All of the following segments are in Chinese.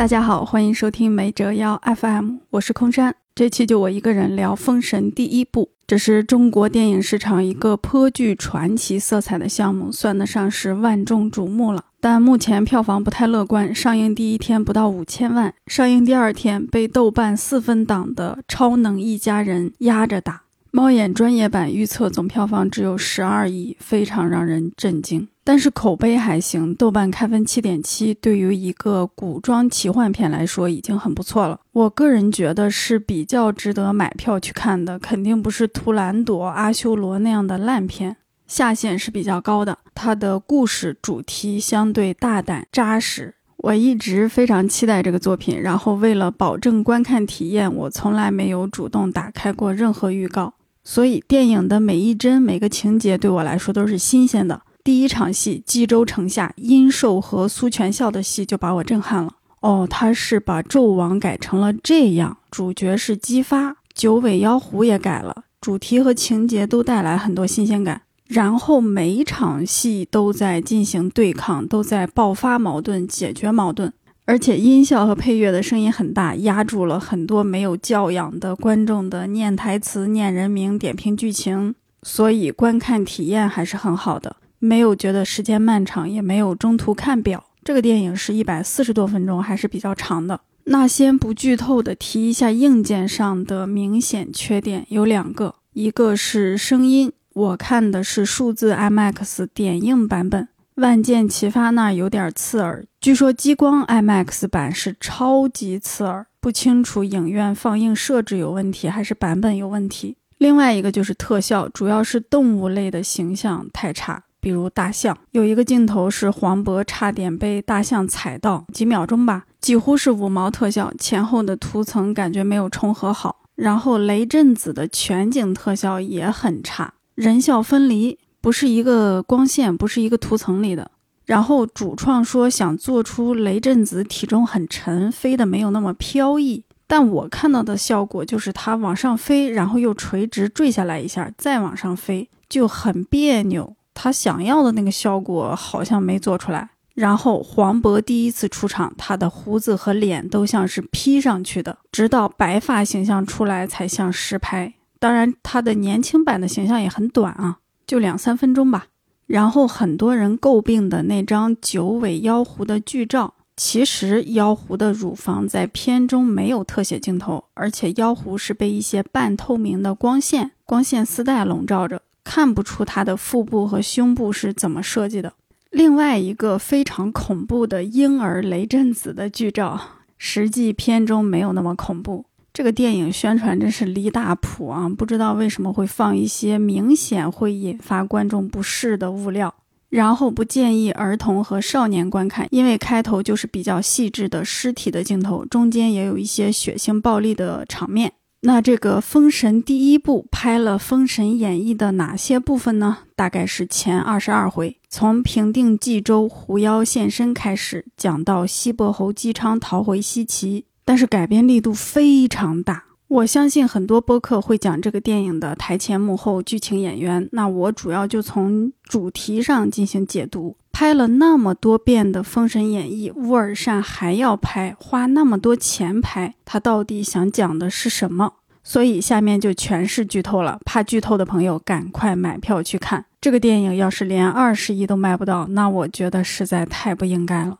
大家好，欢迎收听没折腰 FM，我是空山。这期就我一个人聊《封神》第一部，这是中国电影市场一个颇具传奇色彩的项目，算得上是万众瞩目了。但目前票房不太乐观，上映第一天不到五千万，上映第二天被豆瓣四分档的《超能一家人》压着打。猫眼专业版预测总票房只有十二亿，非常让人震惊。但是口碑还行，豆瓣开分七点七，对于一个古装奇幻片来说已经很不错了。我个人觉得是比较值得买票去看的，肯定不是《图兰朵》《阿修罗》那样的烂片，下限是比较高的。它的故事主题相对大胆扎实，我一直非常期待这个作品。然后为了保证观看体验，我从来没有主动打开过任何预告。所以，电影的每一帧、每个情节对我来说都是新鲜的。第一场戏，冀州城下殷寿和苏全孝的戏就把我震撼了。哦，他是把纣王改成了这样，主角是姬发，九尾妖狐也改了，主题和情节都带来很多新鲜感。然后每一场戏都在进行对抗，都在爆发矛盾、解决矛盾。而且音效和配乐的声音很大，压住了很多没有教养的观众的念台词、念人名、点评剧情，所以观看体验还是很好的，没有觉得时间漫长，也没有中途看表。这个电影是一百四十多分钟，还是比较长的。那先不剧透的提一下硬件上的明显缺点，有两个，一个是声音，我看的是数字 IMAX 点映版本。万箭齐发那有点刺耳，据说激光 IMAX 版是超级刺耳，不清楚影院放映设置有问题还是版本有问题。另外一个就是特效，主要是动物类的形象太差，比如大象，有一个镜头是黄渤差点被大象踩到，几秒钟吧，几乎是五毛特效，前后的图层感觉没有重合好。然后雷震子的全景特效也很差，人效分离。不是一个光线，不是一个图层里的。然后主创说想做出雷震子体重很沉，飞的没有那么飘逸。但我看到的效果就是它往上飞，然后又垂直坠下来一下，再往上飞，就很别扭。他想要的那个效果好像没做出来。然后黄渤第一次出场，他的胡子和脸都像是 P 上去的，直到白发形象出来才像实拍。当然，他的年轻版的形象也很短啊。就两三分钟吧。然后很多人诟病的那张九尾妖狐的剧照，其实妖狐的乳房在片中没有特写镜头，而且妖狐是被一些半透明的光线、光线丝带笼罩着，看不出它的腹部和胸部是怎么设计的。另外一个非常恐怖的婴儿雷震子的剧照，实际片中没有那么恐怖。这个电影宣传真是离大谱啊！不知道为什么会放一些明显会引发观众不适的物料，然后不建议儿童和少年观看，因为开头就是比较细致的尸体的镜头，中间也有一些血腥暴力的场面。那这个《封神》第一部拍了《封神演义》的哪些部分呢？大概是前二十二回，从平定冀州狐妖现身开始，讲到西伯侯姬昌逃回西岐。但是改编力度非常大，我相信很多播客会讲这个电影的台前幕后、剧情、演员。那我主要就从主题上进行解读。拍了那么多遍的《封神演义》，乌尔善还要拍，花那么多钱拍，他到底想讲的是什么？所以下面就全是剧透了，怕剧透的朋友赶快买票去看这个电影。要是连二十亿都卖不到，那我觉得实在太不应该了。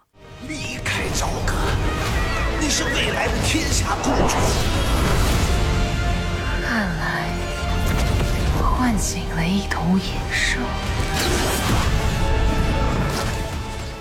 离开朝歌，你是未来的天下共主。看来唤醒了一头野兽。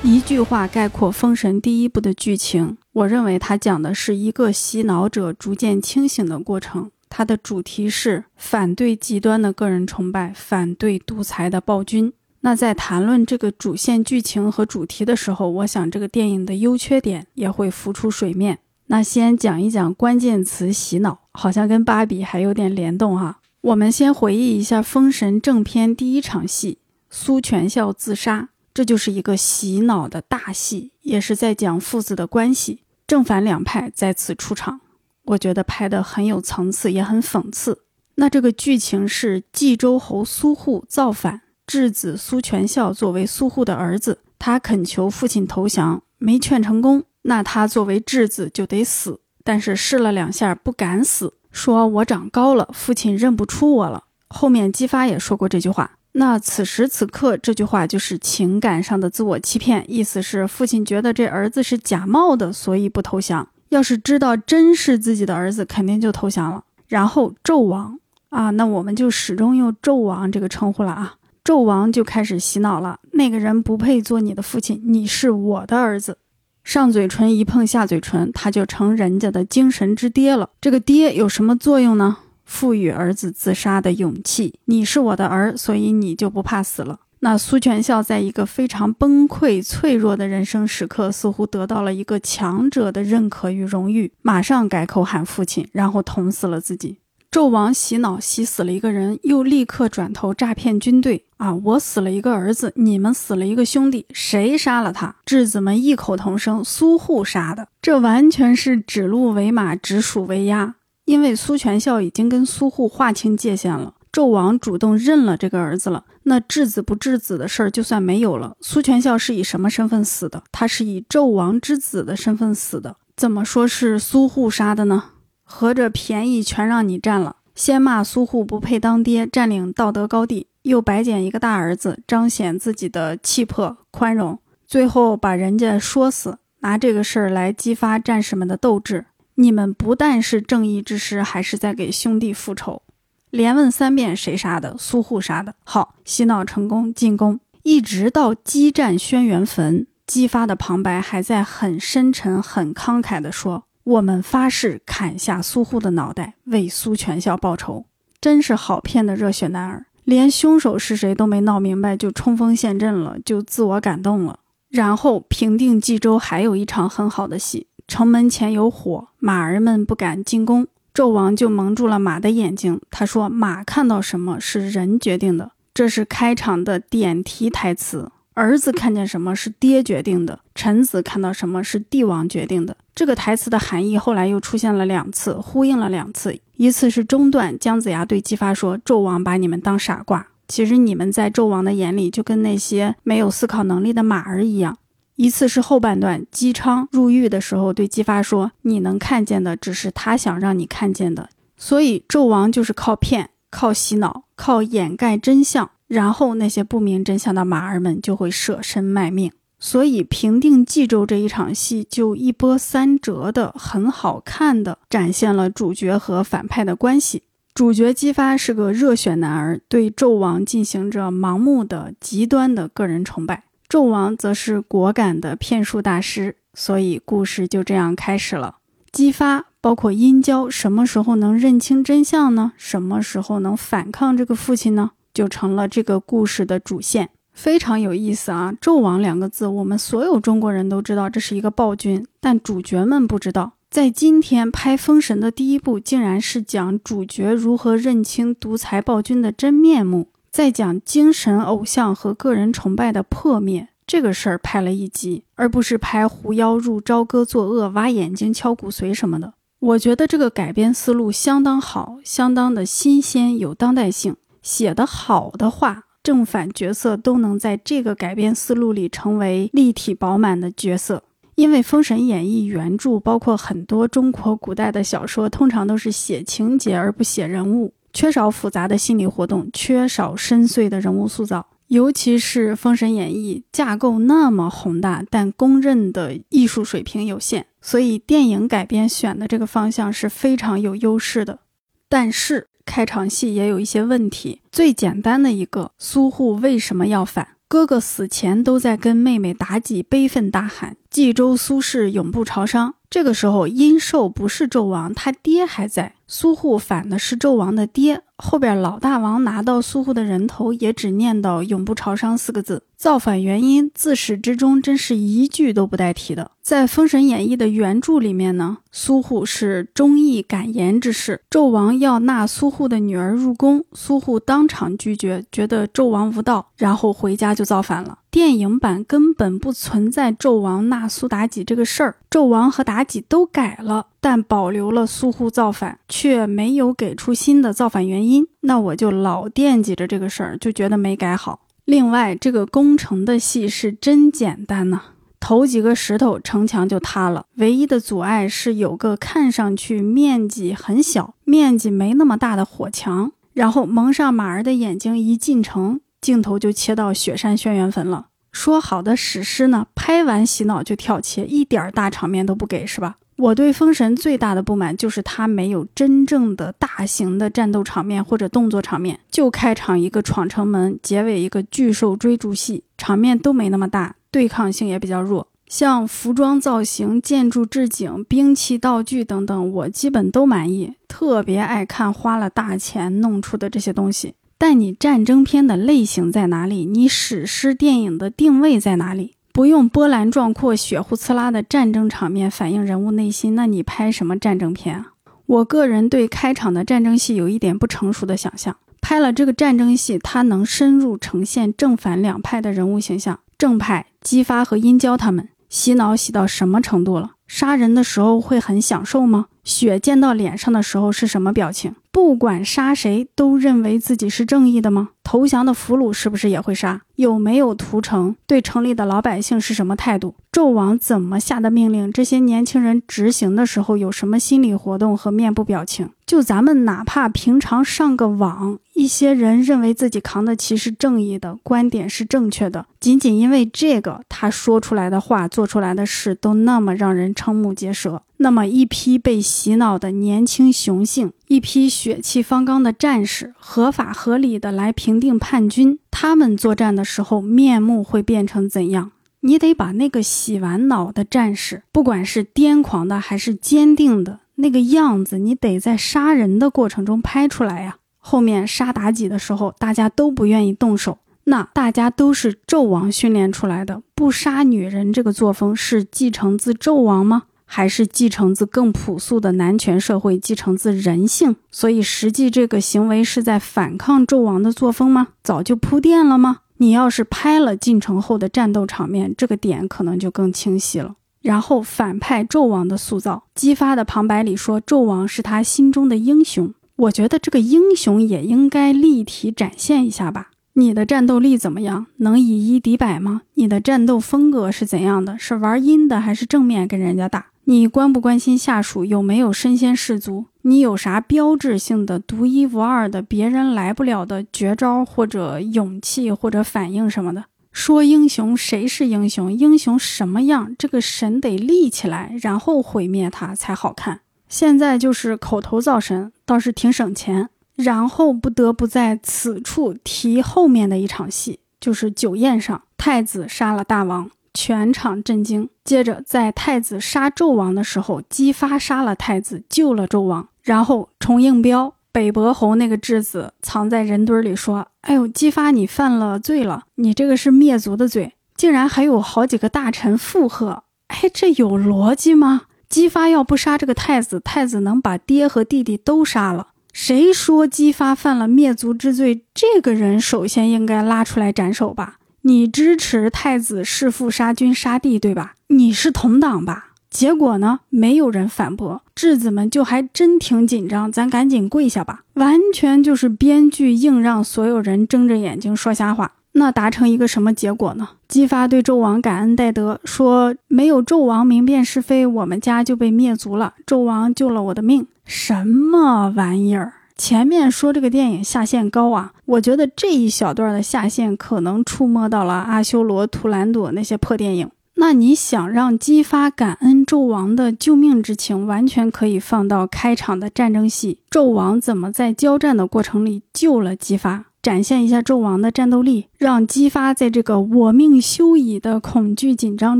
一句话概括《封神》第一部的剧情，我认为它讲的是一个洗脑者逐渐清醒的过程。它的主题是反对极端的个人崇拜，反对独裁的暴君。那在谈论这个主线剧情和主题的时候，我想这个电影的优缺点也会浮出水面。那先讲一讲关键词洗脑，好像跟芭比还有点联动哈。我们先回忆一下《封神》正片第一场戏，苏全孝自杀，这就是一个洗脑的大戏，也是在讲父子的关系，正反两派再次出场，我觉得拍的很有层次，也很讽刺。那这个剧情是冀州侯苏护造反。质子苏全孝作为苏护的儿子，他恳求父亲投降，没劝成功。那他作为质子就得死。但是试了两下不敢死，说我长高了，父亲认不出我了。后面姬发也说过这句话。那此时此刻这句话就是情感上的自我欺骗，意思是父亲觉得这儿子是假冒的，所以不投降。要是知道真是自己的儿子，肯定就投降了。然后纣王啊，那我们就始终用纣王这个称呼了啊。纣王就开始洗脑了，那个人不配做你的父亲，你是我的儿子。上嘴唇一碰下嘴唇，他就成人家的精神之爹了。这个爹有什么作用呢？赋予儿子自杀的勇气。你是我的儿，所以你就不怕死了。那苏全孝在一个非常崩溃、脆弱的人生时刻，似乎得到了一个强者的认可与荣誉，马上改口喊父亲，然后捅死了自己。纣王洗脑洗死了一个人，又立刻转头诈骗军队啊！我死了一个儿子，你们死了一个兄弟，谁杀了他？质子们异口同声：苏护杀的。这完全是指鹿为马，指鼠为鸭。因为苏全孝已经跟苏护划清界限了。纣王主动认了这个儿子了，那质子不质子的事儿就算没有了。苏全孝是以什么身份死的？他是以纣王之子的身份死的。怎么说是苏护杀的呢？合着便宜全让你占了。先骂苏护不配当爹，占领道德高地，又白捡一个大儿子，彰显自己的气魄宽容，最后把人家说死，拿这个事儿来激发战士们的斗志。你们不但是正义之师，还是在给兄弟复仇。连问三遍谁杀的？苏护杀的。好，洗脑成功，进攻，一直到激战轩辕坟，激发的旁白还在很深沉、很慷慨地说：“我们发誓砍下苏护的脑袋，为苏全孝报仇。”真是好骗的热血男儿，连凶手是谁都没闹明白，就冲锋陷阵了，就自我感动了。然后平定冀州，还有一场很好的戏，城门前有火，马儿们不敢进攻。纣王就蒙住了马的眼睛。他说：“马看到什么是人决定的，这是开场的点题台词。儿子看见什么是爹决定的，臣子看到什么是帝王决定的。”这个台词的含义后来又出现了两次，呼应了两次。一次是中段，姜子牙对姬发说：“纣王把你们当傻瓜，其实你们在纣王的眼里就跟那些没有思考能力的马儿一样。”一次是后半段，姬昌入狱的时候对姬发说：“你能看见的只是他想让你看见的。”所以纣王就是靠骗、靠洗脑、靠掩盖真相，然后那些不明真相的马儿们就会舍身卖命。所以平定冀州这一场戏就一波三折的很好看的展现了主角和反派的关系。主角姬发是个热血男儿，对纣王进行着盲目的、极端的个人崇拜。纣王则是果敢的骗术大师，所以故事就这样开始了。姬发包括殷郊，什么时候能认清真相呢？什么时候能反抗这个父亲呢？就成了这个故事的主线，非常有意思啊！纣王两个字，我们所有中国人都知道这是一个暴君，但主角们不知道。在今天拍《封神》的第一部，竟然是讲主角如何认清独裁暴君的真面目。在讲精神偶像和个人崇拜的破灭这个事儿拍了一集，而不是拍狐妖入朝歌作恶、挖眼睛、敲骨髓什么的。我觉得这个改编思路相当好，相当的新鲜，有当代性。写得好的话，正反角色都能在这个改编思路里成为立体饱满的角色。因为《封神演义》原著包括很多中国古代的小说，通常都是写情节而不写人物。缺少复杂的心理活动，缺少深邃的人物塑造，尤其是《封神演义》架构那么宏大，但公认的艺术水平有限，所以电影改编选的这个方向是非常有优势的。但是开场戏也有一些问题，最简单的一个，苏护为什么要反？哥哥死前都在跟妹妹妲己悲愤大喊：“冀州苏氏永不朝商。”这个时候，殷寿不是纣王，他爹还在。苏护反的是纣王的爹，后边老大王拿到苏护的人头，也只念叨“永不朝商”四个字。造反原因自始至终真是一句都不带提的。在《封神演义》的原著里面呢，苏护是忠义敢言之士，纣王要纳苏护的女儿入宫，苏护当场拒绝，觉得纣王无道，然后回家就造反了。电影版根本不存在纣王纳苏妲己这个事儿，纣王和妲己都改了，但保留了苏护造反，却没有给出新的造反原因。那我就老惦记着这个事儿，就觉得没改好。另外，这个攻城的戏是真简单呐，投几个石头，城墙就塌了。唯一的阻碍是有个看上去面积很小、面积没那么大的火墙。然后蒙上马儿的眼睛，一进城，镜头就切到雪山轩辕坟了。说好的史诗呢？拍完洗脑就跳切，一点大场面都不给，是吧？我对《封神》最大的不满就是它没有真正的大型的战斗场面或者动作场面，就开场一个闯城门，结尾一个巨兽追逐戏，场面都没那么大，对抗性也比较弱。像服装造型、建筑置景、兵器道具等等，我基本都满意，特别爱看花了大钱弄出的这些东西。但你战争片的类型在哪里？你史诗电影的定位在哪里？不用波澜壮阔、血呼呲啦的战争场面反映人物内心，那你拍什么战争片啊？我个人对开场的战争戏有一点不成熟的想象。拍了这个战争戏，它能深入呈现正反两派的人物形象。正派姬发和殷郊他们洗脑洗到什么程度了？杀人的时候会很享受吗？血溅到脸上的时候是什么表情？不管杀谁，都认为自己是正义的吗？投降的俘虏是不是也会杀？有没有屠城？对城里的老百姓是什么态度？纣王怎么下的命令？这些年轻人执行的时候有什么心理活动和面部表情？就咱们哪怕平常上个网，一些人认为自己扛的旗是正义的，观点是正确的，仅仅因为这个，他说出来的话、做出来的事都那么让人瞠目结舌。那么一批被洗脑的年轻雄性，一批血气方刚的战士，合法合理的来平定叛军，他们作战的时候面目会变成怎样？你得把那个洗完脑的战士，不管是癫狂的还是坚定的那个样子，你得在杀人的过程中拍出来呀。后面杀妲己的时候，大家都不愿意动手，那大家都是纣王训练出来的，不杀女人这个作风是继承自纣王吗？还是继承自更朴素的男权社会，继承自人性，所以实际这个行为是在反抗纣王的作风吗？早就铺垫了吗？你要是拍了进城后的战斗场面，这个点可能就更清晰了。然后反派纣王的塑造，激发的旁白里说纣王是他心中的英雄，我觉得这个英雄也应该立体展现一下吧。你的战斗力怎么样？能以一敌百吗？你的战斗风格是怎样的？是玩阴的还是正面跟人家打？你关不关心下属有没有身先士卒？你有啥标志性的、独一无二的、别人来不了的绝招或者勇气或者反应什么的？说英雄，谁是英雄？英雄什么样？这个神得立起来，然后毁灭他才好看。现在就是口头造神，倒是挺省钱。然后不得不在此处提后面的一场戏，就是酒宴上，太子杀了大王。全场震惊。接着，在太子杀纣王的时候，姬发杀了太子，救了纣王。然后，重应彪北伯侯那个质子藏在人堆里说：“哎呦，姬发，你犯了罪了，你这个是灭族的罪。”竟然还有好几个大臣附和。哎，这有逻辑吗？姬发要不杀这个太子，太子能把爹和弟弟都杀了。谁说姬发犯了灭族之罪？这个人首先应该拉出来斩首吧。你支持太子弑父杀君杀弟，对吧？你是同党吧？结果呢？没有人反驳，质子们就还真挺紧张。咱赶紧跪下吧！完全就是编剧硬让所有人睁着眼睛说瞎话。那达成一个什么结果呢？姬发对纣王感恩戴德，说没有纣王明辨是非，我们家就被灭族了。纣王救了我的命，什么玩意儿？前面说这个电影下限高啊，我觉得这一小段的下限可能触摸到了阿修罗、图兰朵那些破电影。那你想让姬发感恩纣王的救命之情，完全可以放到开场的战争戏，纣王怎么在交战的过程里救了姬发，展现一下纣王的战斗力，让姬发在这个我命休矣的恐惧紧张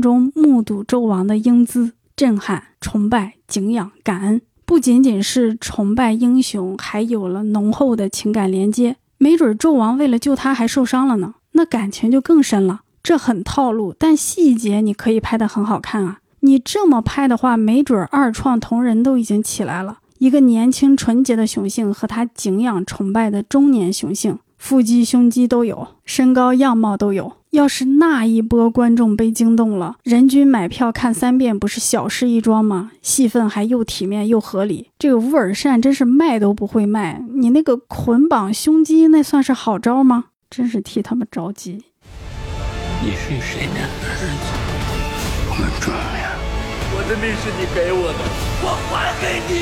中目睹纣王的英姿，震撼、崇拜、敬仰、感恩。不仅仅是崇拜英雄，还有了浓厚的情感连接。没准纣王为了救他还受伤了呢，那感情就更深了。这很套路，但细节你可以拍得很好看啊。你这么拍的话，没准二创同人都已经起来了。一个年轻纯洁的雄性和他敬仰崇拜的中年雄性，腹肌胸肌都有，身高样貌都有。要是那一波观众被惊动了，人均买票看三遍不是小事一桩吗？戏份还又体面又合理，这个乌尔善真是卖都不会卖。你那个捆绑胸肌，那算是好招吗？真是替他们着急。你是谁的儿子？么重要？我的命是你给我的，我还给你。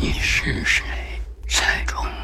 你是谁才重要？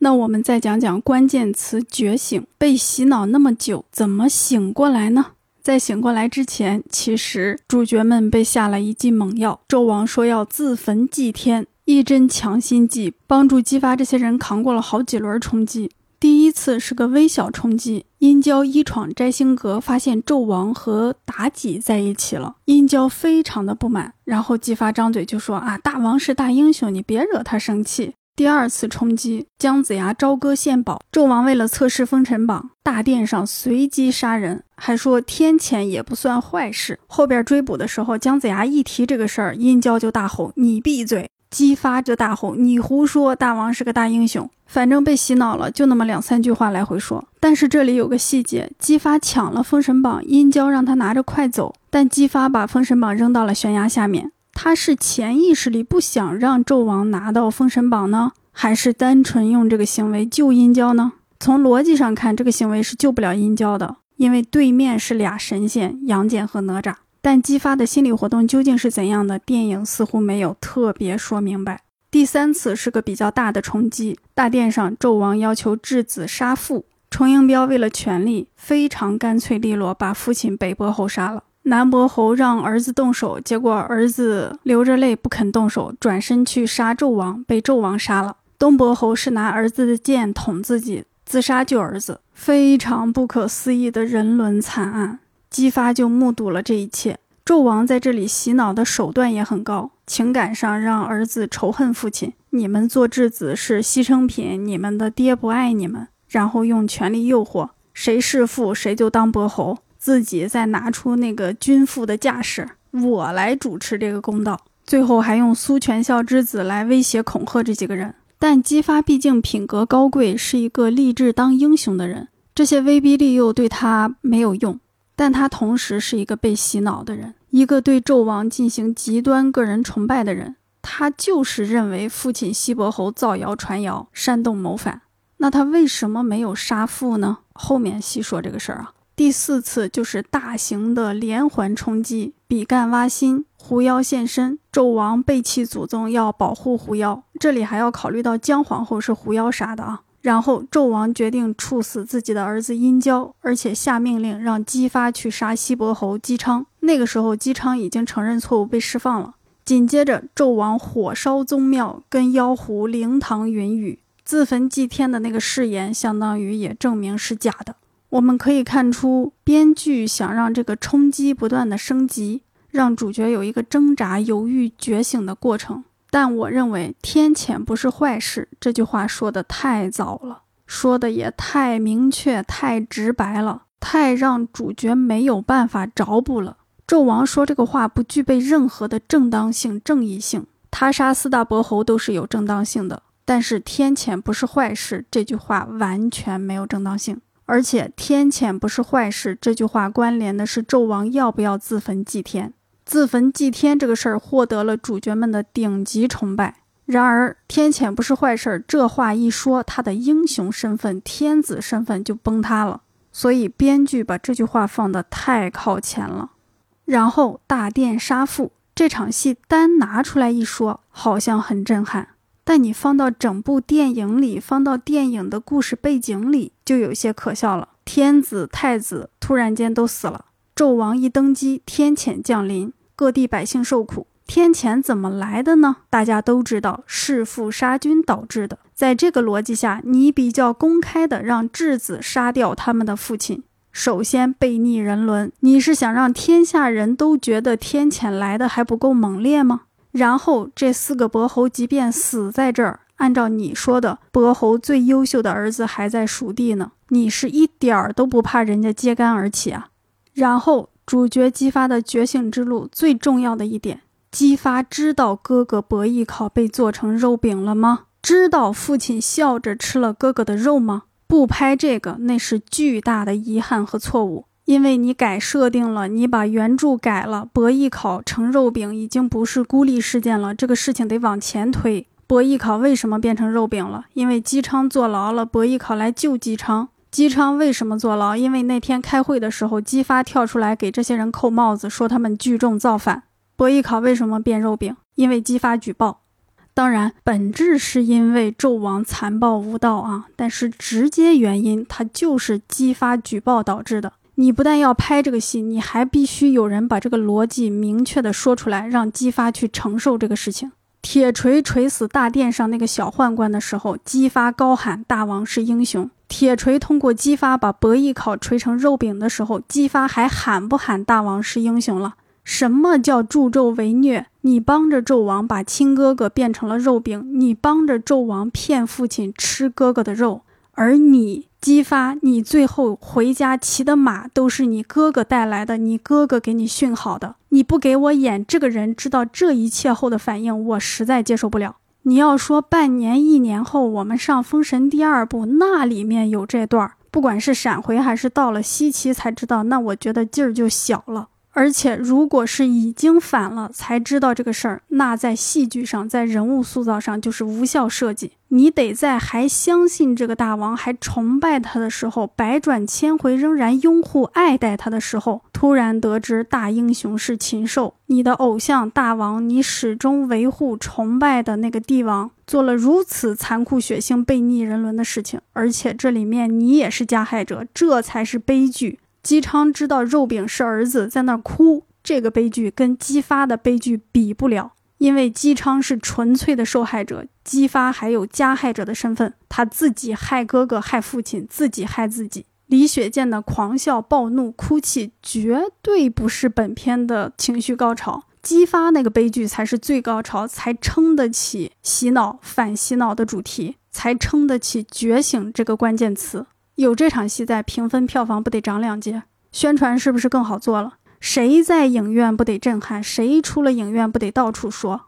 那我们再讲讲关键词“觉醒”。被洗脑那么久，怎么醒过来呢？在醒过来之前，其实主角们被下了一剂猛药。纣王说要自焚祭天，一针强心剂帮助姬发这些人扛过了好几轮冲击。第一次是个微小冲击，殷郊一闯摘星阁，发现纣王和妲己在一起了，殷郊非常的不满，然后姬发张嘴就说啊，大王是大英雄，你别惹他生气。第二次冲击，姜子牙朝歌献宝，纣王为了测试封神榜，大殿上随机杀人，还说天谴也不算坏事。后边追捕的时候，姜子牙一提这个事儿，殷郊就大吼：“你闭嘴！”姬发就大吼：“你胡说！大王是个大英雄。”反正被洗脑了，就那么两三句话来回说。但是这里有个细节：姬发抢了封神榜，殷郊让他拿着快走，但姬发把封神榜扔到了悬崖下面。他是潜意识里不想让纣王拿到封神榜呢，还是单纯用这个行为救殷郊呢？从逻辑上看，这个行为是救不了殷郊的，因为对面是俩神仙杨戬和哪吒。但姬发的心理活动究竟是怎样的？电影似乎没有特别说明白。第三次是个比较大的冲击，大殿上纣王要求质子杀父，崇英彪为了权力，非常干脆利落，把父亲北伯侯杀了。南伯侯让儿子动手，结果儿子流着泪不肯动手，转身去杀纣王，被纣王杀了。东伯侯是拿儿子的剑捅自己，自杀救儿子，非常不可思议的人伦惨案。姬发就目睹了这一切。纣王在这里洗脑的手段也很高，情感上让儿子仇恨父亲，你们做质子是牺牲品，你们的爹不爱你们，然后用权力诱惑，谁弑父谁就当伯侯，自己再拿出那个君父的架势，我来主持这个公道，最后还用苏全孝之子来威胁恐吓这几个人。但姬发毕竟品格高贵，是一个立志当英雄的人，这些威逼利诱对他没有用。但他同时是一个被洗脑的人，一个对纣王进行极端个人崇拜的人。他就是认为父亲西伯侯造谣传谣，煽动谋反。那他为什么没有杀父呢？后面细说这个事儿啊。第四次就是大型的连环冲击，比干挖心，狐妖现身，纣王背弃祖宗，要保护狐妖。这里还要考虑到姜皇后是狐妖杀的啊。然后纣王决定处死自己的儿子殷郊，而且下命令让姬发去杀西伯侯姬昌。那个时候，姬昌已经承认错误，被释放了。紧接着，纣王火烧宗庙，跟妖狐灵堂云雨，自焚祭天的那个誓言，相当于也证明是假的。我们可以看出，编剧想让这个冲击不断的升级，让主角有一个挣扎、犹豫、觉醒的过程。但我认为“天谴不是坏事”这句话说的太早了，说的也太明确、太直白了，太让主角没有办法找补了。纣王说这个话不具备任何的正当性、正义性，他杀四大伯侯都是有正当性的，但是“天谴不是坏事”这句话完全没有正当性，而且“天谴不是坏事”这句话关联的是纣王要不要自焚祭天。自焚祭天这个事儿获得了主角们的顶级崇拜。然而，天谴不是坏事儿，这话一说，他的英雄身份、天子身份就崩塌了。所以，编剧把这句话放得太靠前了。然后，大殿杀父这场戏单拿出来一说，好像很震撼，但你放到整部电影里，放到电影的故事背景里，就有些可笑了。天子、太子突然间都死了，纣王一登基，天谴降临。各地百姓受苦，天谴怎么来的呢？大家都知道，弑父杀君导致的。在这个逻辑下，你比较公开的让质子杀掉他们的父亲，首先背逆人伦，你是想让天下人都觉得天谴来的还不够猛烈吗？然后这四个伯侯即便死在这儿，按照你说的，伯侯最优秀的儿子还在蜀地呢，你是一点儿都不怕人家揭竿而起啊？然后。主角姬发的觉醒之路最重要的一点，姬发知道哥哥伯邑考被做成肉饼了吗？知道父亲笑着吃了哥哥的肉吗？不拍这个，那是巨大的遗憾和错误，因为你改设定了，你把原著改了，伯邑考成肉饼已经不是孤立事件了，这个事情得往前推。伯邑考为什么变成肉饼了？因为姬昌坐牢了，伯邑考来救姬昌。姬昌为什么坐牢？因为那天开会的时候，姬发跳出来给这些人扣帽子，说他们聚众造反。伯邑考为什么变肉饼？因为姬发举报。当然，本质是因为纣王残暴无道啊，但是直接原因他就是姬发举报导致的。你不但要拍这个戏，你还必须有人把这个逻辑明确的说出来，让姬发去承受这个事情。铁锤锤死大殿上那个小宦官的时候，姬发高喊大王是英雄。铁锤通过姬发把伯邑考锤成肉饼的时候，姬发还喊不喊大王是英雄了？什么叫助纣为虐？你帮着纣王把亲哥哥变成了肉饼，你帮着纣王骗父亲吃哥哥的肉，而你。姬发，你最后回家骑的马都是你哥哥带来的，你哥哥给你训好的。你不给我演这个人知道这一切后的反应，我实在接受不了。你要说半年、一年后我们上《封神》第二部，那里面有这段，不管是闪回还是到了西岐才知道，那我觉得劲儿就小了。而且，如果是已经反了才知道这个事儿，那在戏剧上，在人物塑造上就是无效设计。你得在还相信这个大王、还崇拜他的时候，百转千回仍然拥护爱戴他的时候，突然得知大英雄是禽兽，你的偶像大王，你始终维护崇拜的那个帝王，做了如此残酷、血腥、背逆人伦的事情，而且这里面你也是加害者，这才是悲剧。姬昌知道肉饼是儿子，在那儿哭，这个悲剧跟姬发的悲剧比不了，因为姬昌是纯粹的受害者，姬发还有加害者的身份，他自己害哥哥、害父亲，自己害自己。李雪健的狂笑、暴怒、哭泣，绝对不是本片的情绪高潮，姬发那个悲剧才是最高潮，才撑得起洗脑、反洗脑的主题，才撑得起觉醒这个关键词。有这场戏在，评分票房不得涨两截？宣传是不是更好做了？谁在影院不得震撼？谁出了影院不得到处说？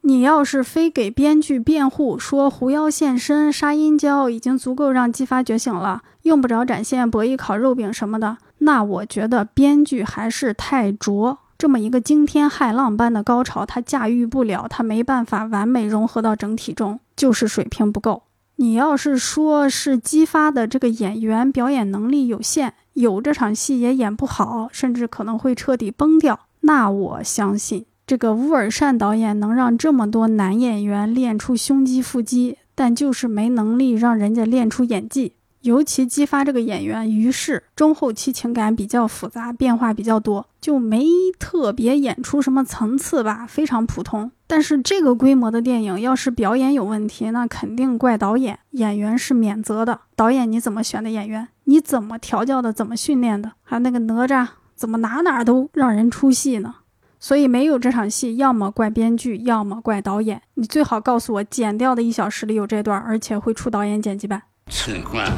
你要是非给编剧辩护，说狐妖现身、杀阴交已经足够让姬发觉醒了，用不着展现博弈烤肉饼什么的，那我觉得编剧还是太拙。这么一个惊天骇浪般的高潮，他驾驭不了，他没办法完美融合到整体中，就是水平不够。你要是说是激发的这个演员表演能力有限，有这场戏也演不好，甚至可能会彻底崩掉，那我相信这个乌尔善导演能让这么多男演员练出胸肌腹肌，但就是没能力让人家练出演技。尤其激发这个演员，于是中后期情感比较复杂，变化比较多，就没特别演出什么层次吧，非常普通。但是这个规模的电影，要是表演有问题，那肯定怪导演，演员是免责的。导演你怎么选的演员？你怎么调教的？怎么训练的？还有那个哪吒，怎么哪哪都让人出戏呢？所以没有这场戏，要么怪编剧，要么怪导演。你最好告诉我，剪掉的一小时里有这段，而且会出导演剪辑版。此关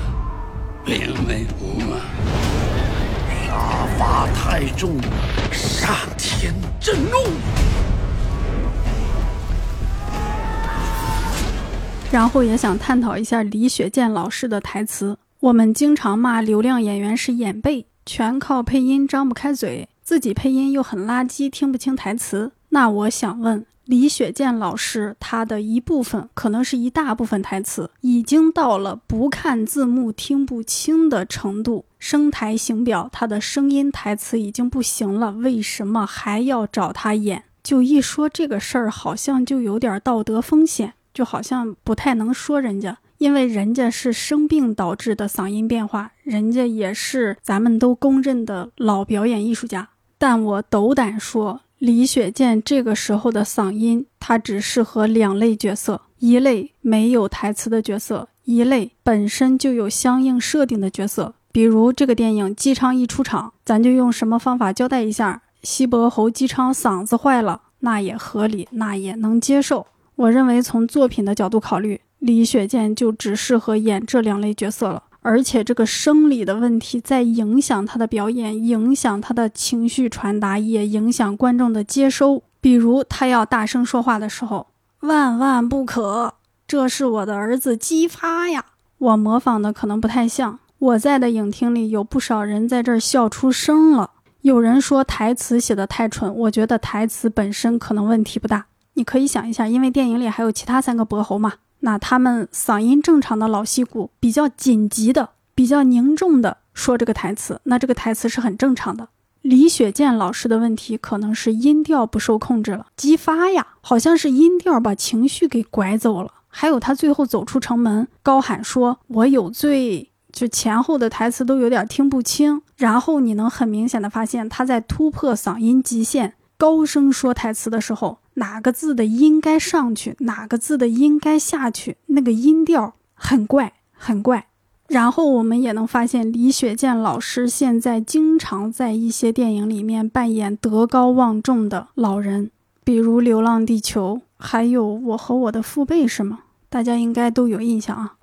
并为无吗？杀伐太重，上天震怒。然后也想探讨一下李雪健老师的台词。我们经常骂流量演员是演背，全靠配音张不开嘴，自己配音又很垃圾，听不清台词。那我想问。李雪健老师，他的一部分可能是一大部分台词，已经到了不看字幕听不清的程度。声台形表，他的声音台词已经不行了，为什么还要找他演？就一说这个事儿，好像就有点道德风险，就好像不太能说人家，因为人家是生病导致的嗓音变化，人家也是咱们都公认的老表演艺术家。但我斗胆说。李雪健这个时候的嗓音，他只适合两类角色：一类没有台词的角色，一类本身就有相应设定的角色。比如这个电影，姬昌一出场，咱就用什么方法交代一下？西伯侯姬昌嗓子坏了，那也合理，那也能接受。我认为从作品的角度考虑，李雪健就只适合演这两类角色了。而且这个生理的问题在影响他的表演，影响他的情绪传达，也影响观众的接收。比如他要大声说话的时候，万万不可！这是我的儿子姬发呀！我模仿的可能不太像。我在的影厅里有不少人在这儿笑出声了。有人说台词写的太蠢，我觉得台词本身可能问题不大。你可以想一下，因为电影里还有其他三个伯侯嘛。那他们嗓音正常的老戏骨，比较紧急的、比较凝重的说这个台词，那这个台词是很正常的。李雪健老师的问题可能是音调不受控制了，激发呀，好像是音调把情绪给拐走了。还有他最后走出城门，高喊说“我有罪”，就前后的台词都有点听不清。然后你能很明显的发现他在突破嗓音极限，高声说台词的时候，哪个字的音该上去，哪个字的音该下去，那个音调很怪，很怪。然后我们也能发现，李雪健老师现在经常在一些电影里面扮演德高望重的老人，比如《流浪地球》，还有《我和我的父辈》，是吗？大家应该都有印象啊。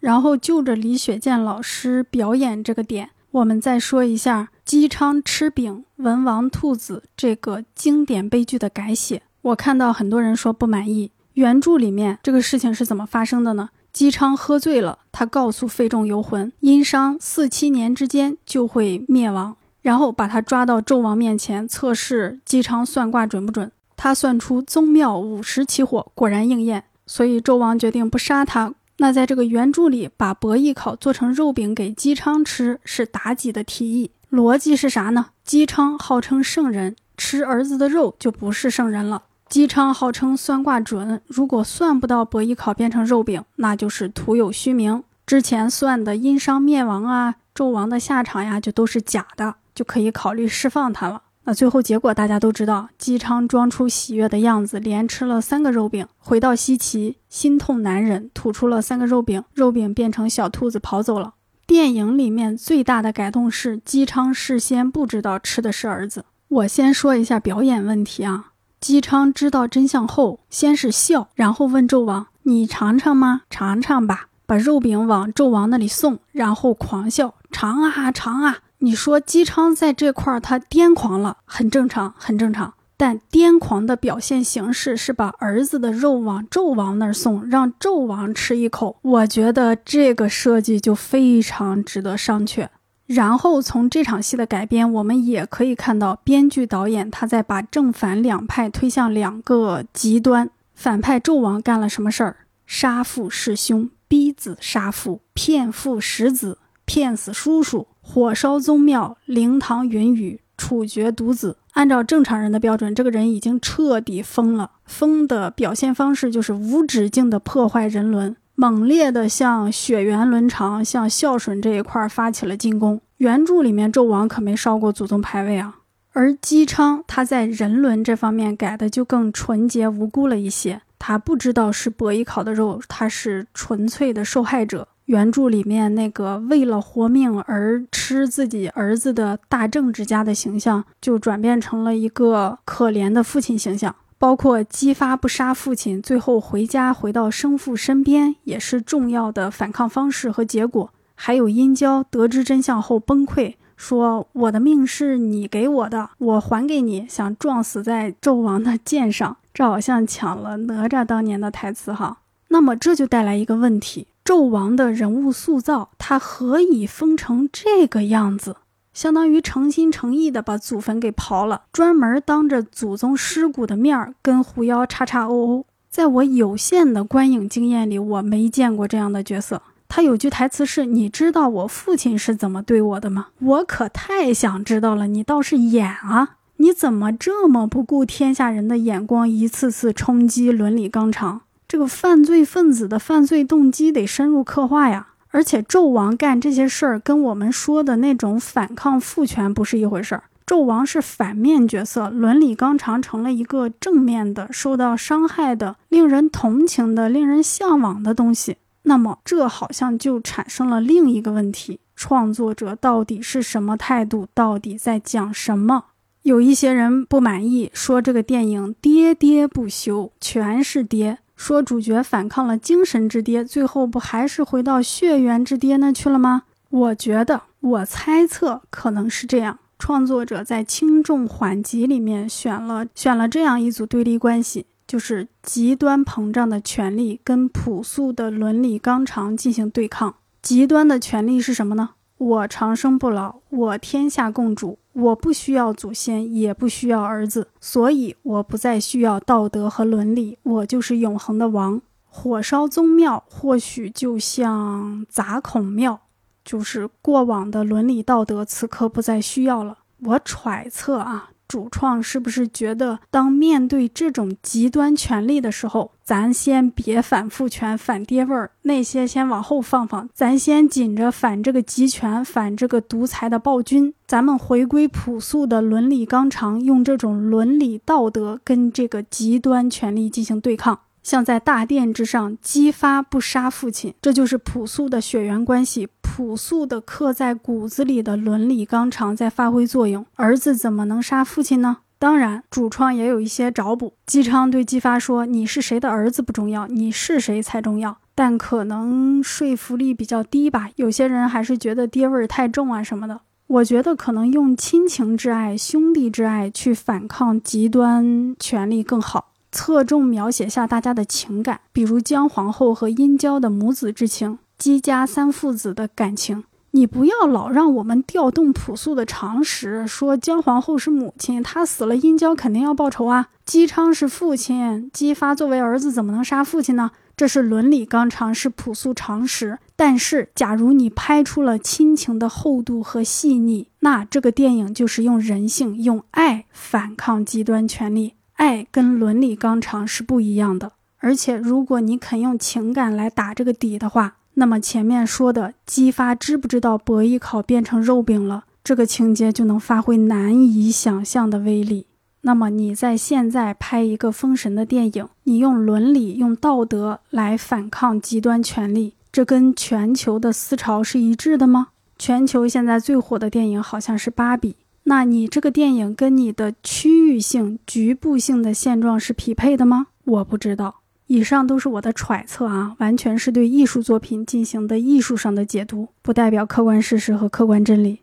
然后就着李雪健老师表演这个点，我们再说一下姬昌吃饼文王兔子这个经典悲剧的改写。我看到很多人说不满意，原著里面这个事情是怎么发生的呢？姬昌喝醉了，他告诉费仲游魂，殷商四七年之间就会灭亡，然后把他抓到纣王面前测试姬昌算卦准不准。他算出宗庙五十起火，果然应验，所以纣王决定不杀他。那在这个原著里，把伯邑考做成肉饼给姬昌吃，是妲己的提议。逻辑是啥呢？姬昌号称圣人，吃儿子的肉就不是圣人了。姬昌号称算卦准，如果算不到伯邑考变成肉饼，那就是徒有虚名。之前算的殷商灭亡啊、纣王的下场呀，就都是假的，就可以考虑释放他了。那最后结果大家都知道，姬昌装出喜悦的样子，连吃了三个肉饼，回到西岐，心痛难忍，吐出了三个肉饼，肉饼变成小兔子跑走了。电影里面最大的改动是，姬昌事先不知道吃的是儿子。我先说一下表演问题啊。姬昌知道真相后，先是笑，然后问纣王：“你尝尝吗？尝尝吧。”把肉饼往纣王那里送，然后狂笑：“尝啊，尝啊！”你说姬昌在这块儿他癫狂了，很正常，很正常。但癫狂的表现形式是把儿子的肉往纣王那儿送，让纣王吃一口。我觉得这个设计就非常值得商榷。然后从这场戏的改编，我们也可以看到，编剧导演他在把正反两派推向两个极端。反派纣王干了什么事儿？杀父弑兄，逼子杀父，骗父食子，骗死叔叔，火烧宗庙，灵堂云雨，处决独子。按照正常人的标准，这个人已经彻底疯了。疯的表现方式就是无止境的破坏人伦。猛烈的向血缘伦常、向孝顺这一块发起了进攻。原著里面纣王可没烧过祖宗牌位啊，而姬昌他在人伦这方面改的就更纯洁无辜了一些。他不知道是伯邑考的肉，他是纯粹的受害者。原著里面那个为了活命而吃自己儿子的大政治家的形象，就转变成了一个可怜的父亲形象。包括姬发不杀父亲，最后回家回到生父身边，也是重要的反抗方式和结果。还有殷郊得知真相后崩溃，说：“我的命是你给我的，我还给你。”想撞死在纣王的剑上，这好像抢了哪吒当年的台词哈。那么这就带来一个问题：纣王的人物塑造，他何以疯成这个样子？相当于诚心诚意的把祖坟给刨了，专门当着祖宗尸骨的面儿跟狐妖叉叉哦哦。在我有限的观影经验里，我没见过这样的角色。他有句台词是：“你知道我父亲是怎么对我的吗？”我可太想知道了。你倒是演啊！你怎么这么不顾天下人的眼光，一次次冲击伦理纲常？这个犯罪分子的犯罪动机得深入刻画呀。而且纣王干这些事儿，跟我们说的那种反抗父权不是一回事儿。纣王是反面角色，伦理纲常成了一个正面的、受到伤害的、令人同情的、令人向往的东西。那么，这好像就产生了另一个问题：创作者到底是什么态度？到底在讲什么？有一些人不满意，说这个电影喋喋不休，全是爹。说主角反抗了精神之爹，最后不还是回到血缘之爹那去了吗？我觉得，我猜测可能是这样。创作者在轻重缓急里面选了选了这样一组对立关系，就是极端膨胀的权力跟朴素的伦理纲常进行对抗。极端的权力是什么呢？我长生不老，我天下共主。我不需要祖先，也不需要儿子，所以我不再需要道德和伦理，我就是永恒的王。火烧宗庙，或许就像砸孔庙。就是过往的伦理道德此刻不再需要了。我揣测啊。主创是不是觉得，当面对这种极端权力的时候，咱先别反父权、反爹味儿，那些先往后放放，咱先紧着反这个集权、反这个独裁的暴君，咱们回归朴素的伦理纲常，用这种伦理道德跟这个极端权力进行对抗。像在大殿之上姬发不杀父亲，这就是朴素的血缘关系，朴素的刻在骨子里的伦理纲常在发挥作用。儿子怎么能杀父亲呢？当然，主创也有一些找补。姬昌对姬发说：“你是谁的儿子不重要，你是谁才重要。”但可能说服力比较低吧，有些人还是觉得爹味儿太重啊什么的。我觉得可能用亲情之爱、兄弟之爱去反抗极端权力更好。侧重描写下大家的情感，比如姜皇后和殷郊的母子之情，姬家三父子的感情。你不要老让我们调动朴素的常识，说姜皇后是母亲，她死了，殷郊肯定要报仇啊。姬昌是父亲，姬发作为儿子怎么能杀父亲呢？这是伦理纲常，是朴素常识。但是，假如你拍出了亲情的厚度和细腻，那这个电影就是用人性、用爱反抗极端权力。爱跟伦理纲常是不一样的，而且如果你肯用情感来打这个底的话，那么前面说的姬发知不知道伯邑考变成肉饼了，这个情节就能发挥难以想象的威力。那么你在现在拍一个封神的电影，你用伦理、用道德来反抗极端权力，这跟全球的思潮是一致的吗？全球现在最火的电影好像是《芭比》。那你这个电影跟你的区域性、局部性的现状是匹配的吗？我不知道。以上都是我的揣测啊，完全是对艺术作品进行的艺术上的解读，不代表客观事实和客观真理。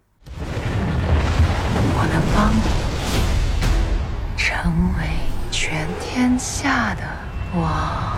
我能帮你成为全天下的王。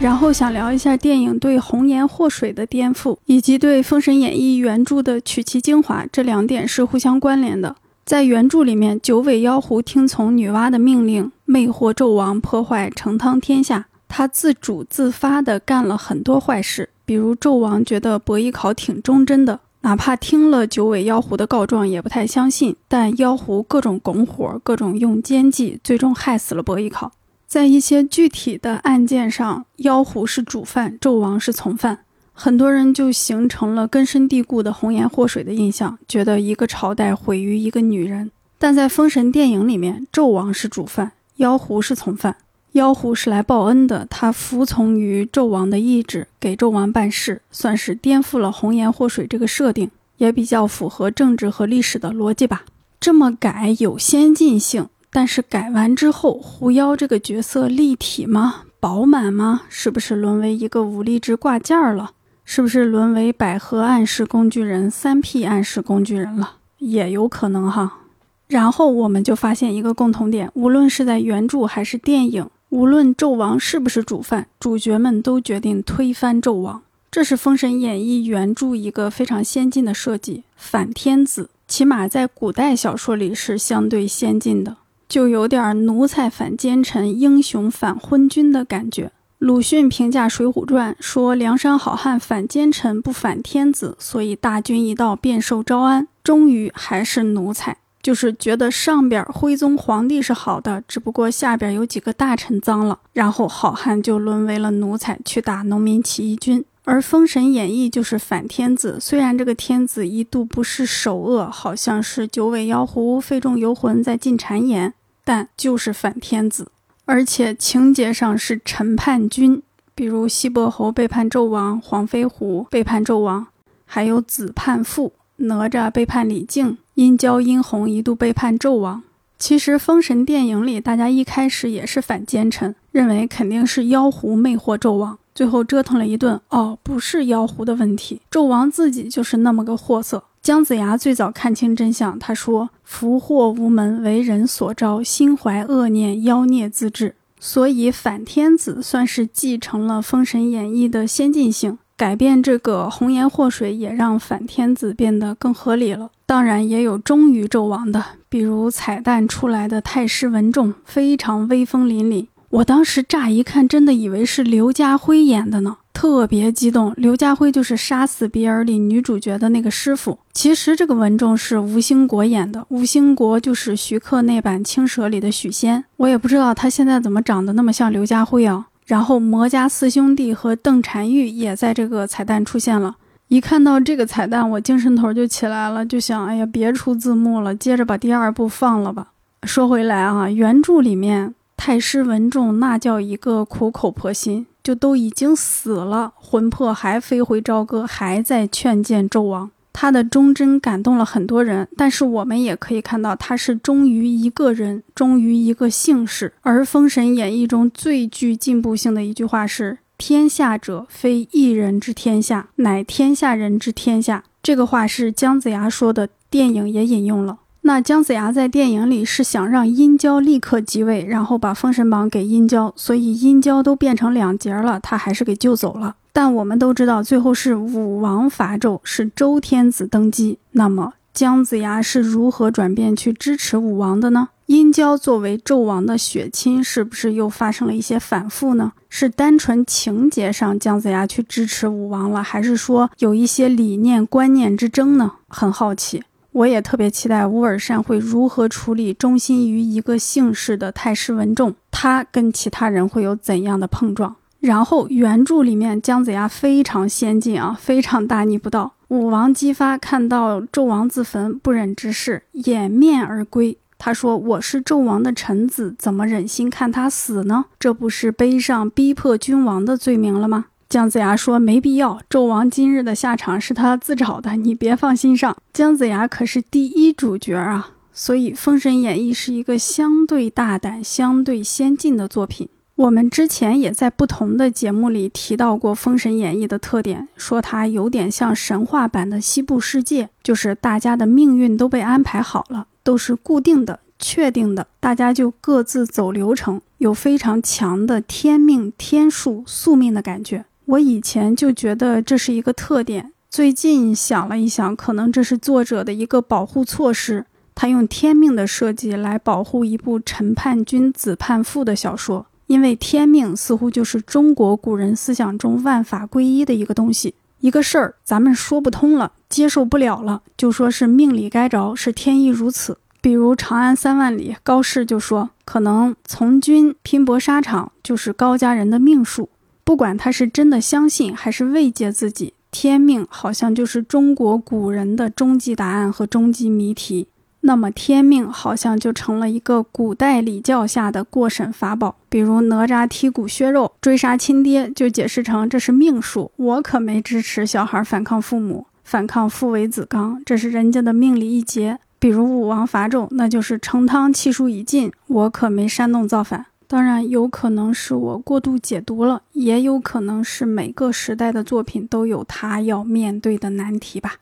然后想聊一下电影对红颜祸水的颠覆，以及对《封神演义》原著的取其精华，这两点是互相关联的。在原著里面，九尾妖狐听从女娲的命令，魅惑纣王，破坏成汤天下。他自主自发地干了很多坏事，比如纣王觉得伯邑考挺忠贞的，哪怕听了九尾妖狐的告状，也不太相信。但妖狐各种拱火，各种用奸计，最终害死了伯邑考。在一些具体的案件上，妖狐是主犯，纣王是从犯，很多人就形成了根深蒂固的红颜祸水的印象，觉得一个朝代毁于一个女人。但在《封神》电影里面，纣王是主犯，妖狐是从犯。妖狐是来报恩的，他服从于纣王的意志，给纣王办事，算是颠覆了红颜祸水这个设定，也比较符合政治和历史的逻辑吧。这么改有先进性。但是改完之后，狐妖这个角色立体吗？饱满吗？是不是沦为一个武力值挂件了？是不是沦为百合暗示工具人、三 P 暗示工具人了？也有可能哈。然后我们就发现一个共同点：无论是在原著还是电影，无论纣王是不是主犯，主角们都决定推翻纣王。这是《封神演义》原著一个非常先进的设计，反天子，起码在古代小说里是相对先进的。就有点奴才反奸臣、英雄反昏君的感觉。鲁迅评价《水浒传》说：“梁山好汉反奸臣，不反天子，所以大军一到，便受招安。终于还是奴才，就是觉得上边徽宗皇帝是好的，只不过下边有几个大臣脏了，然后好汉就沦为了奴才，去打农民起义军。而《封神演义》就是反天子，虽然这个天子一度不是首恶，好像是九尾妖狐、费仲游魂在进谗言。”但就是反天子，而且情节上是臣叛君，比如西伯侯背叛纣王，黄飞虎背叛纣王，还有子叛父，哪吒背叛李靖，殷郊、殷红一度背叛纣王。其实《封神》电影里，大家一开始也是反奸臣，认为肯定是妖狐魅惑纣王，最后折腾了一顿，哦，不是妖狐的问题，纣王自己就是那么个货色。姜子牙最早看清真相，他说：“福祸无门，为人所招，心怀恶念，妖孽自治。”所以反天子算是继承了《封神演义》的先进性，改变这个红颜祸水，也让反天子变得更合理了。当然，也有忠于纣王的，比如彩蛋出来的太师文仲，非常威风凛凛。我当时乍一看，真的以为是刘家辉演的呢，特别激动。刘家辉就是《杀死比尔》里女主角的那个师傅。其实这个文仲是吴兴国演的，吴兴国就是徐克那版《青蛇》里的许仙。我也不知道他现在怎么长得那么像刘家辉啊。然后魔家四兄弟和邓婵玉也在这个彩蛋出现了。一看到这个彩蛋，我精神头就起来了，就想，哎呀，别出字幕了，接着把第二部放了吧。说回来啊，原著里面。太师文仲那叫一个苦口婆心，就都已经死了，魂魄还飞回朝歌，还在劝谏纣王。他的忠贞感动了很多人，但是我们也可以看到，他是忠于一个人，忠于一个姓氏。而《封神演义》中最具进步性的一句话是：“天下者，非一人之天下，乃天下人之天下。”这个话是姜子牙说的，电影也引用了。那姜子牙在电影里是想让殷郊立刻即位，然后把封神榜给殷郊，所以殷郊都变成两截了，他还是给救走了。但我们都知道，最后是武王伐纣，是周天子登基。那么姜子牙是如何转变去支持武王的呢？殷郊作为纣王的血亲，是不是又发生了一些反复呢？是单纯情节上姜子牙去支持武王了，还是说有一些理念观念之争呢？很好奇。我也特别期待乌尔善会如何处理忠心于一个姓氏的太师文仲，他跟其他人会有怎样的碰撞？然后原著里面姜子牙非常先进啊，非常大逆不道。武王姬发看到纣王自焚，不忍直视，掩面而归。他说：“我是纣王的臣子，怎么忍心看他死呢？这不是背上逼迫君王的罪名了吗？”姜子牙说：“没必要，纣王今日的下场是他自找的，你别放心上。姜子牙可是第一主角啊，所以《封神演义》是一个相对大胆、相对先进的作品。我们之前也在不同的节目里提到过《封神演义》的特点，说它有点像神话版的西部世界，就是大家的命运都被安排好了，都是固定的、确定的，大家就各自走流程，有非常强的天命、天数、宿命的感觉。”我以前就觉得这是一个特点，最近想了一想，可能这是作者的一个保护措施。他用天命的设计来保护一部臣叛君、子叛父的小说，因为天命似乎就是中国古人思想中万法归一的一个东西。一个事儿咱们说不通了，接受不了了，就说是命里该着，是天意如此。比如《长安三万里》，高适就说，可能从军拼搏沙场就是高家人的命数。不管他是真的相信还是慰藉自己，天命好像就是中国古人的终极答案和终极谜题。那么天命好像就成了一个古代礼教下的过审法宝。比如哪吒剔骨削肉追杀亲爹，就解释成这是命数，我可没支持小孩反抗父母，反抗父为子纲，这是人家的命里一劫。比如武王伐纣，那就是成汤气数已尽，我可没煽动造反。当然，有可能是我过度解读了，也有可能是每个时代的作品都有他要面对的难题吧。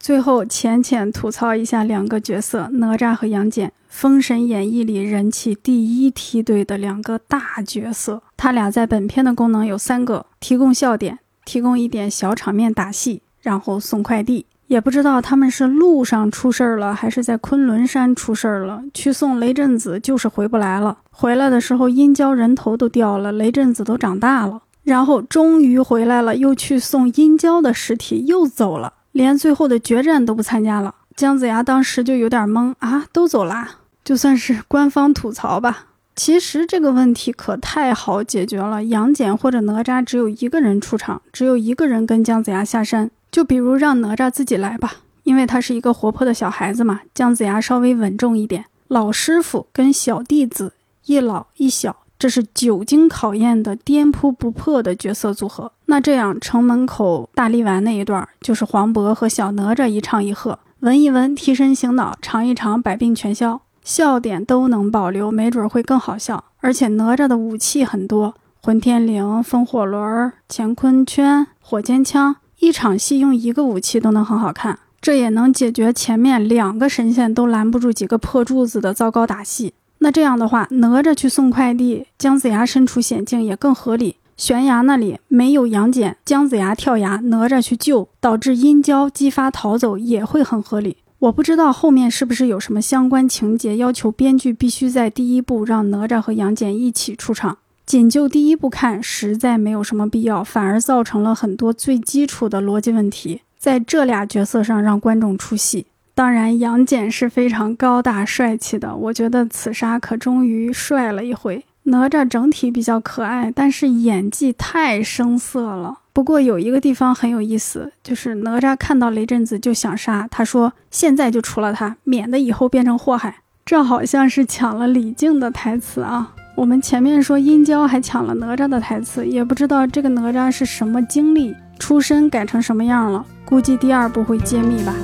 最后，浅浅吐槽一下两个角色：哪吒和杨戬，《封神演义》里人气第一梯队的两个大角色。他俩在本片的功能有三个：提供笑点，提供一点小场面打戏，然后送快递。也不知道他们是路上出事儿了，还是在昆仑山出事儿了。去送雷震子就是回不来了。回来的时候，殷郊人头都掉了，雷震子都长大了。然后终于回来了，又去送殷郊的尸体，又走了，连最后的决战都不参加了。姜子牙当时就有点懵啊，都走啦，就算是官方吐槽吧。其实这个问题可太好解决了，杨戬或者哪吒只有一个人出场，只有一个人跟姜子牙下山。就比如让哪吒自己来吧，因为他是一个活泼的小孩子嘛。姜子牙稍微稳重一点，老师傅跟小弟子一老一小，这是久经考验的颠扑不破的角色组合。那这样城门口大力丸那一段，就是黄渤和小哪吒一唱一和，闻一闻提神醒脑，尝一尝百病全消，笑点都能保留，没准会更好笑。而且哪吒的武器很多，混天绫、风火轮、乾坤圈、火尖枪。一场戏用一个武器都能很好看，这也能解决前面两个神仙都拦不住几个破柱子的糟糕打戏。那这样的话，哪吒去送快递，姜子牙身处险境也更合理。悬崖那里没有杨戬，姜子牙跳崖，哪吒去救，导致殷郊姬发逃走也会很合理。我不知道后面是不是有什么相关情节要求编剧必须在第一部让哪吒和杨戬一起出场。仅就第一部看，实在没有什么必要，反而造成了很多最基础的逻辑问题，在这俩角色上让观众出戏。当然，杨戬是非常高大帅气的，我觉得此杀可终于帅了一回。哪吒整体比较可爱，但是演技太生涩了。不过有一个地方很有意思，就是哪吒看到雷震子就想杀，他说：“现在就除了他，免得以后变成祸害。”这好像是抢了李靖的台词啊。我们前面说殷郊还抢了哪吒的台词，也不知道这个哪吒是什么经历，出身改成什么样了。估计第二部会揭秘吧。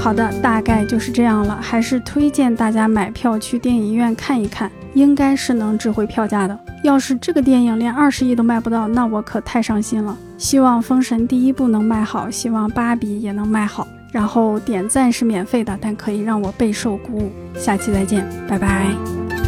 好的，大概就是这样了，还是推荐大家买票去电影院看一看，应该是能值回票价的。要是这个电影连二十亿都卖不到，那我可太伤心了。希望《封神》第一部能卖好，希望《芭比》也能卖好。然后点赞是免费的，但可以让我备受鼓舞。下期再见，拜拜。